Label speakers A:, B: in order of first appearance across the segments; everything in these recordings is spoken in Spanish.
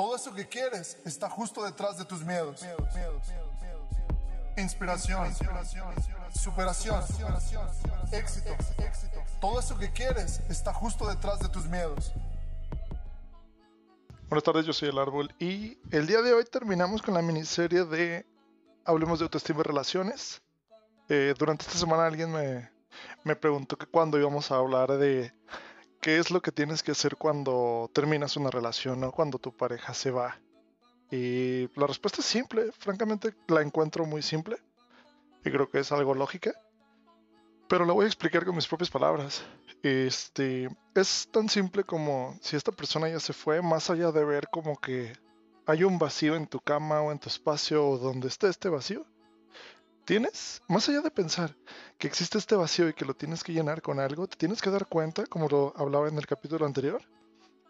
A: Todo eso que quieres está justo detrás de tus miedos. Inspiración, superación, éxito. Todo eso que quieres está justo detrás de tus miedos.
B: Buenas tardes, yo soy el árbol y el día de hoy terminamos con la miniserie de Hablemos de autoestima y relaciones. Eh, durante esta semana alguien me, me preguntó que cuando íbamos a hablar de qué es lo que tienes que hacer cuando terminas una relación o cuando tu pareja se va. Y la respuesta es simple, francamente la encuentro muy simple y creo que es algo lógica, pero la voy a explicar con mis propias palabras. Este es tan simple como si esta persona ya se fue, más allá de ver como que hay un vacío en tu cama o en tu espacio o donde esté este vacío, tienes, más allá de pensar que existe este vacío y que lo tienes que llenar con algo, te tienes que dar cuenta, como lo hablaba en el capítulo anterior,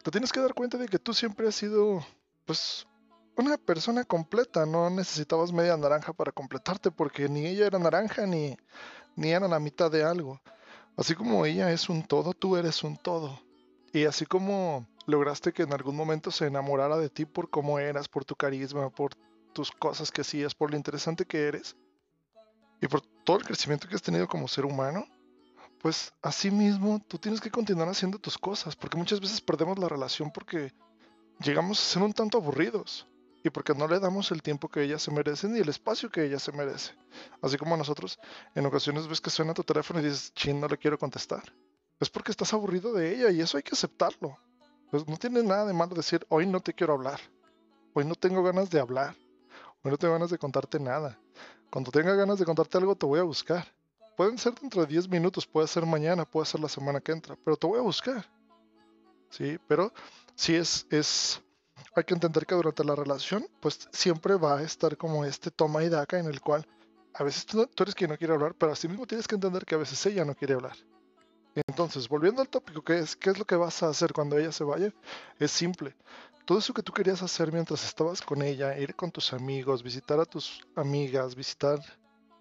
B: te tienes que dar cuenta de que tú siempre has sido, pues, una persona completa, no necesitabas media naranja para completarte porque ni ella era naranja ni, ni era la mitad de algo. Así como ella es un todo, tú eres un todo. Y así como lograste que en algún momento se enamorara de ti por cómo eras, por tu carisma, por tus cosas que hacías, por lo interesante que eres, y por todo el crecimiento que has tenido como ser humano, pues así mismo tú tienes que continuar haciendo tus cosas, porque muchas veces perdemos la relación porque llegamos a ser un tanto aburridos y porque no le damos el tiempo que ella se merece ni el espacio que ella se merece. Así como nosotros, en ocasiones ves que suena tu teléfono y dices, chin, no le quiero contestar. Es porque estás aburrido de ella y eso hay que aceptarlo. Pues no tiene nada de malo decir, hoy no te quiero hablar. Hoy no tengo ganas de hablar. Hoy no tengo ganas de contarte nada. Cuando tenga ganas de contarte algo, te voy a buscar. Pueden ser dentro de 10 minutos, puede ser mañana, puede ser la semana que entra, pero te voy a buscar. Sí, pero si es, es, hay que entender que durante la relación, pues siempre va a estar como este toma y daca en el cual a veces tú, tú eres quien no quiere hablar, pero así mismo tienes que entender que a veces ella no quiere hablar. Entonces, volviendo al tópico, ¿qué es, ¿qué es lo que vas a hacer cuando ella se vaya? Es simple todo eso que tú querías hacer mientras estabas con ella, ir con tus amigos, visitar a tus amigas, visitar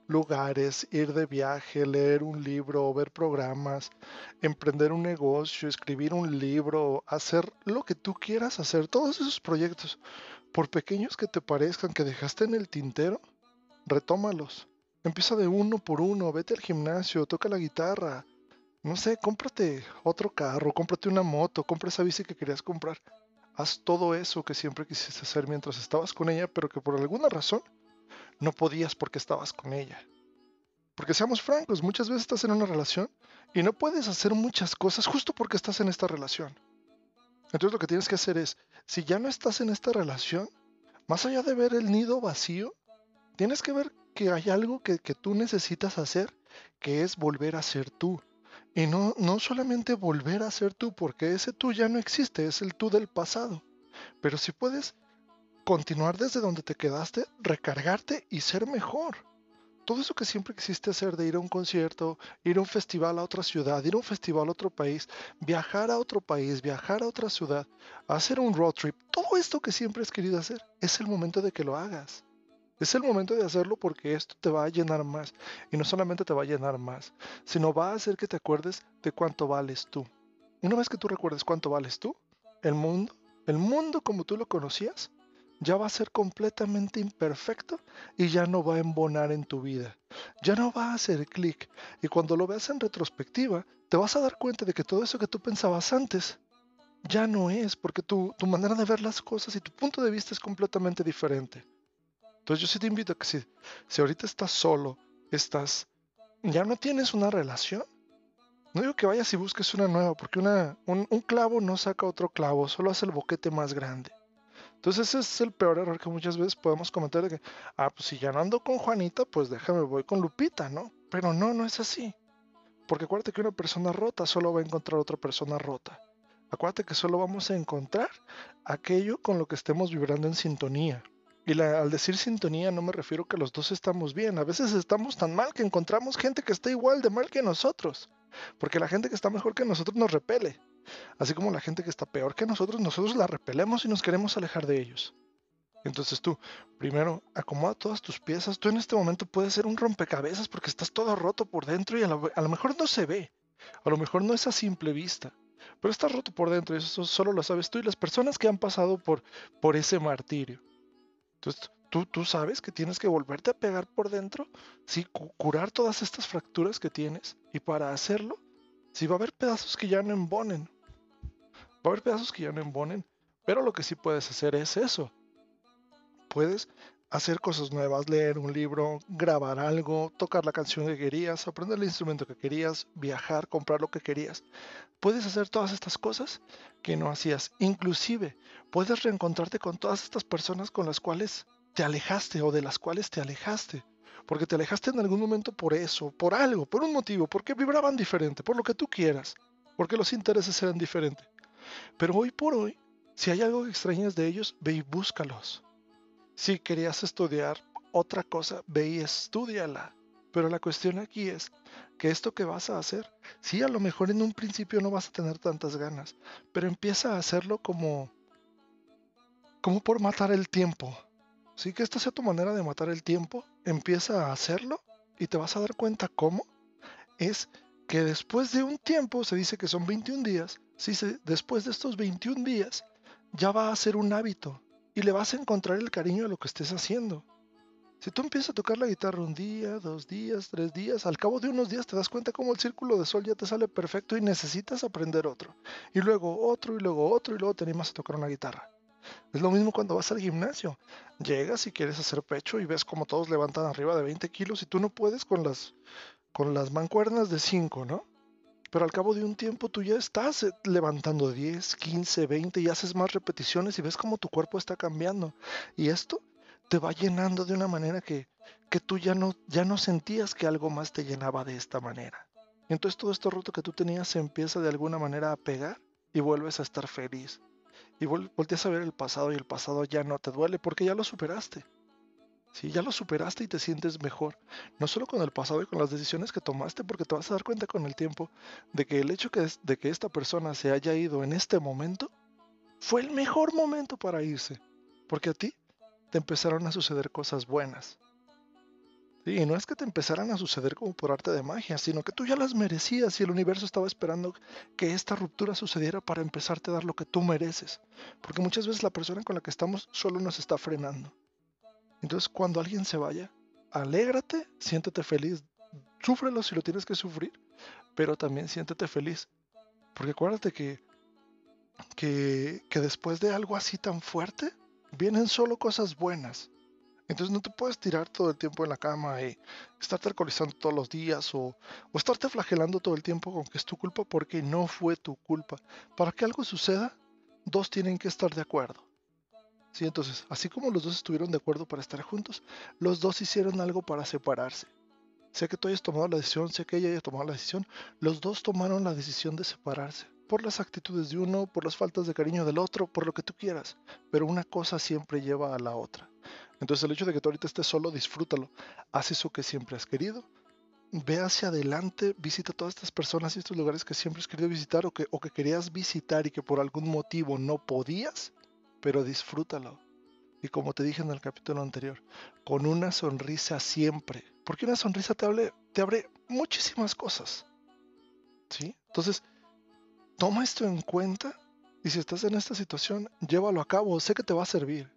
B: lugares, ir de viaje, leer un libro, ver programas, emprender un negocio, escribir un libro, hacer lo que tú quieras hacer, todos esos proyectos, por pequeños que te parezcan que dejaste en el tintero, retómalos. Empieza de uno por uno, vete al gimnasio, toca la guitarra, no sé, cómprate otro carro, cómprate una moto, compra esa bici que querías comprar. Haz todo eso que siempre quisiste hacer mientras estabas con ella, pero que por alguna razón no podías porque estabas con ella. Porque seamos francos, muchas veces estás en una relación y no puedes hacer muchas cosas justo porque estás en esta relación. Entonces lo que tienes que hacer es, si ya no estás en esta relación, más allá de ver el nido vacío, tienes que ver que hay algo que, que tú necesitas hacer, que es volver a ser tú. Y no, no solamente volver a ser tú, porque ese tú ya no existe, es el tú del pasado. Pero si puedes continuar desde donde te quedaste, recargarte y ser mejor. Todo eso que siempre quisiste hacer de ir a un concierto, ir a un festival a otra ciudad, ir a un festival a otro país, viajar a otro país, viajar a otra ciudad, hacer un road trip, todo esto que siempre has querido hacer, es el momento de que lo hagas. Es el momento de hacerlo porque esto te va a llenar más. Y no solamente te va a llenar más, sino va a hacer que te acuerdes de cuánto vales tú. Una vez que tú recuerdes cuánto vales tú, el mundo, el mundo como tú lo conocías, ya va a ser completamente imperfecto y ya no va a embonar en tu vida. Ya no va a hacer clic. Y cuando lo veas en retrospectiva, te vas a dar cuenta de que todo eso que tú pensabas antes ya no es, porque tu, tu manera de ver las cosas y tu punto de vista es completamente diferente. Entonces yo sí te invito a que si, si ahorita estás solo, estás, ya no tienes una relación, no digo que vayas y busques una nueva, porque una, un, un, clavo no saca otro clavo, solo hace el boquete más grande. Entonces ese es el peor error que muchas veces podemos cometer de que, ah, pues si ya no ando con Juanita, pues déjame, voy con Lupita, ¿no? Pero no, no es así. Porque acuérdate que una persona rota solo va a encontrar otra persona rota. Acuérdate que solo vamos a encontrar aquello con lo que estemos vibrando en sintonía. Y al decir sintonía no me refiero que los dos estamos bien. A veces estamos tan mal que encontramos gente que está igual de mal que nosotros. Porque la gente que está mejor que nosotros nos repele. Así como la gente que está peor que nosotros, nosotros la repelemos y nos queremos alejar de ellos. Entonces tú, primero, acomoda todas tus piezas. Tú en este momento puedes ser un rompecabezas porque estás todo roto por dentro y a lo, a lo mejor no se ve. A lo mejor no es a simple vista. pero estás roto por dentro y eso solo lo sabes tú y las personas que han pasado por, por ese martirio. Entonces, tú, tú sabes que tienes que volverte a pegar por dentro, sí, curar todas estas fracturas que tienes y para hacerlo, sí va a haber pedazos que ya no embonen, va a haber pedazos que ya no embonen, pero lo que sí puedes hacer es eso. Puedes hacer cosas nuevas, leer un libro, grabar algo, tocar la canción que querías, aprender el instrumento que querías, viajar, comprar lo que querías. Puedes hacer todas estas cosas que no hacías. Inclusive puedes reencontrarte con todas estas personas con las cuales te alejaste o de las cuales te alejaste. Porque te alejaste en algún momento por eso, por algo, por un motivo, porque vibraban diferente, por lo que tú quieras, porque los intereses eran diferentes. Pero hoy por hoy, si hay algo que extrañas de ellos, ve y búscalos si querías estudiar otra cosa, ve y estudiala. Pero la cuestión aquí es que esto que vas a hacer, sí, a lo mejor en un principio no vas a tener tantas ganas, pero empieza a hacerlo como, como por matar el tiempo. Sí, que esta sea tu manera de matar el tiempo, empieza a hacerlo y te vas a dar cuenta cómo es que después de un tiempo, se dice que son 21 días, sí, después de estos 21 días, ya va a ser un hábito y le vas a encontrar el cariño a lo que estés haciendo. Si tú empiezas a tocar la guitarra un día, dos días, tres días, al cabo de unos días te das cuenta cómo el círculo de sol ya te sale perfecto y necesitas aprender otro. Y luego otro, y luego otro, y luego te animas a tocar una guitarra. Es lo mismo cuando vas al gimnasio. Llegas y quieres hacer pecho y ves como todos levantan arriba de 20 kilos y tú no puedes con las, con las mancuernas de 5, ¿no? Pero al cabo de un tiempo tú ya estás eh, levantando 10, 15, 20 y haces más repeticiones y ves cómo tu cuerpo está cambiando. Y esto te va llenando de una manera que, que tú ya no, ya no sentías que algo más te llenaba de esta manera. Entonces todo este roto que tú tenías se empieza de alguna manera a pegar y vuelves a estar feliz. Y volteas a ver el pasado y el pasado ya no te duele porque ya lo superaste. Si ya lo superaste y te sientes mejor, no solo con el pasado y con las decisiones que tomaste, porque te vas a dar cuenta con el tiempo de que el hecho de que esta persona se haya ido en este momento fue el mejor momento para irse, porque a ti te empezaron a suceder cosas buenas. y no es que te empezaran a suceder como por arte de magia, sino que tú ya las merecías y el universo estaba esperando que esta ruptura sucediera para empezarte a dar lo que tú mereces. Porque muchas veces la persona con la que estamos solo nos está frenando. Entonces, cuando alguien se vaya, alégrate, siéntete feliz, súfrelo si lo tienes que sufrir, pero también siéntete feliz. Porque acuérdate que, que, que después de algo así tan fuerte, vienen solo cosas buenas. Entonces no te puedes tirar todo el tiempo en la cama y estarte alcoholizando todos los días o, o, estarte flagelando todo el tiempo con que es tu culpa porque no fue tu culpa. Para que algo suceda, dos tienen que estar de acuerdo. Sí, entonces, así como los dos estuvieron de acuerdo para estar juntos, los dos hicieron algo para separarse. Sé que tú hayas tomado la decisión, sé que ella haya tomado la decisión, los dos tomaron la decisión de separarse. Por las actitudes de uno, por las faltas de cariño del otro, por lo que tú quieras. Pero una cosa siempre lleva a la otra. Entonces el hecho de que tú ahorita estés solo, disfrútalo. Haz eso que siempre has querido. Ve hacia adelante, visita todas estas personas y estos lugares que siempre has querido visitar o que, o que querías visitar y que por algún motivo no podías pero disfrútalo. Y como te dije en el capítulo anterior, con una sonrisa siempre, porque una sonrisa te, abre, te abre muchísimas cosas. ¿Sí? Entonces, toma esto en cuenta y si estás en esta situación, llévalo a cabo, sé que te va a servir.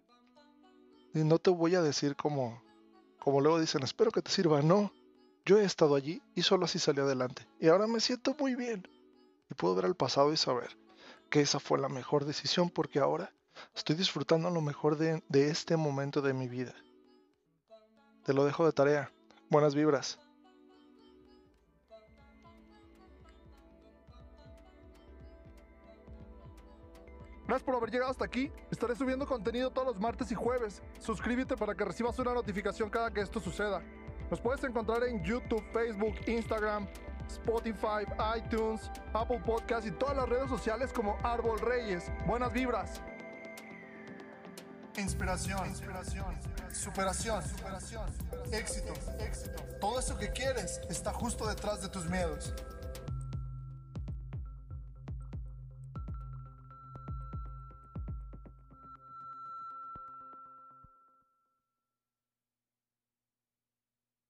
B: Y no te voy a decir como, como luego dicen, espero que te sirva. No, yo he estado allí y solo así salí adelante. Y ahora me siento muy bien. Y puedo ver al pasado y saber que esa fue la mejor decisión porque ahora Estoy disfrutando lo mejor de, este momento de mi vida. Te lo dejo de tarea. Buenas vibras.
A: Gracias por haber llegado hasta aquí. Estaré subiendo contenido todos los martes y jueves. Suscríbete para que recibas una notificación cada que esto suceda. Nos puedes encontrar en YouTube, Facebook, Instagram, Spotify, iTunes, Apple Podcasts y todas las redes sociales como Árbol Reyes. Buenas vibras. Inspiración, inspiración, superación, superación, éxito, éxito. Todo eso que quieres está justo detrás de tus miedos.